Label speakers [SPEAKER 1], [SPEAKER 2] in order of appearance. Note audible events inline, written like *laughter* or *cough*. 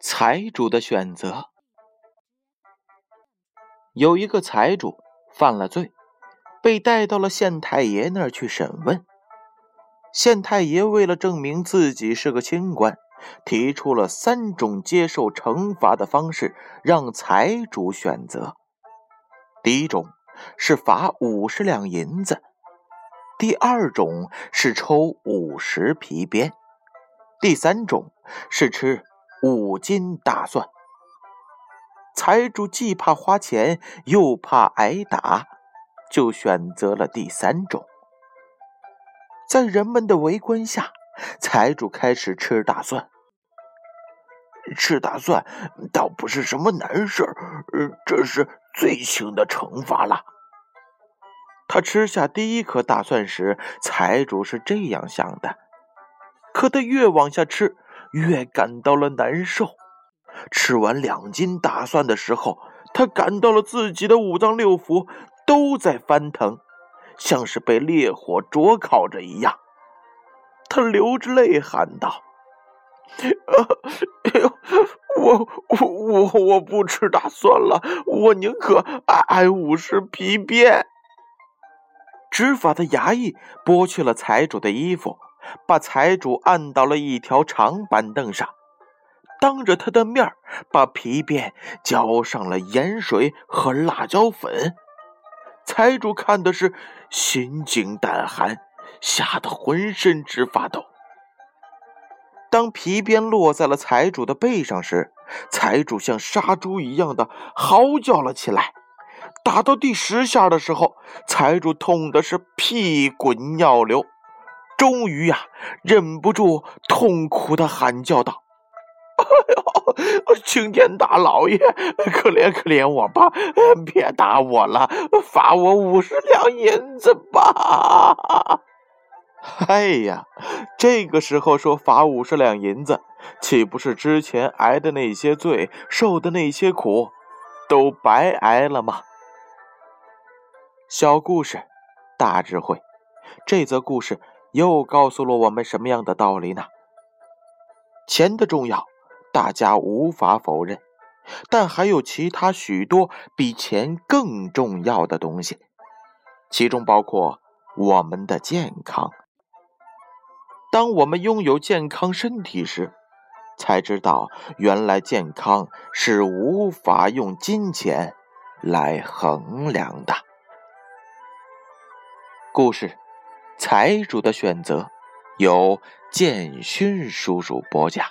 [SPEAKER 1] 财主的选择。有一个财主犯了罪，被带到了县太爷那儿去审问。县太爷为了证明自己是个清官，提出了三种接受惩罚的方式，让财主选择。第一种是罚五十两银子，第二种是抽五十皮鞭，第三种是吃。五斤大蒜，财主既怕花钱，又怕挨打，就选择了第三种。在人们的围观下，财主开始吃大蒜。吃大蒜倒不是什么难事儿，这是最轻的惩罚了。他吃下第一颗大蒜时，财主是这样想的，可他越往下吃。越感到了难受。吃完两斤大蒜的时候，他感到了自己的五脏六腑都在翻腾，像是被烈火灼烤着一样。他流着泪喊道：“，我我我我不吃大蒜了，我宁可挨挨五十皮鞭。”执法的衙役剥去了财主的衣服。把财主按到了一条长板凳上，当着他的面把皮鞭浇上了盐水和辣椒粉。财主看的是心惊胆寒，吓得浑身直发抖。当皮鞭落在了财主的背上时，财主像杀猪一样的嚎叫了起来。打到第十下的时候，财主痛的是屁滚尿流。终于呀，忍不住痛苦的喊叫道：“ *laughs* 哎呦，青天大老爷，可怜可怜我吧！别打我了，罚我五十两银子吧！”哎呀，这个时候说罚五十两银子，岂不是之前挨的那些罪、受的那些苦，都白挨了吗？小故事，大智慧。这则故事。又告诉了我们什么样的道理呢？钱的重要，大家无法否认，但还有其他许多比钱更重要的东西，其中包括我们的健康。当我们拥有健康身体时，才知道原来健康是无法用金钱来衡量的。故事。财主的选择，由建勋叔叔播讲。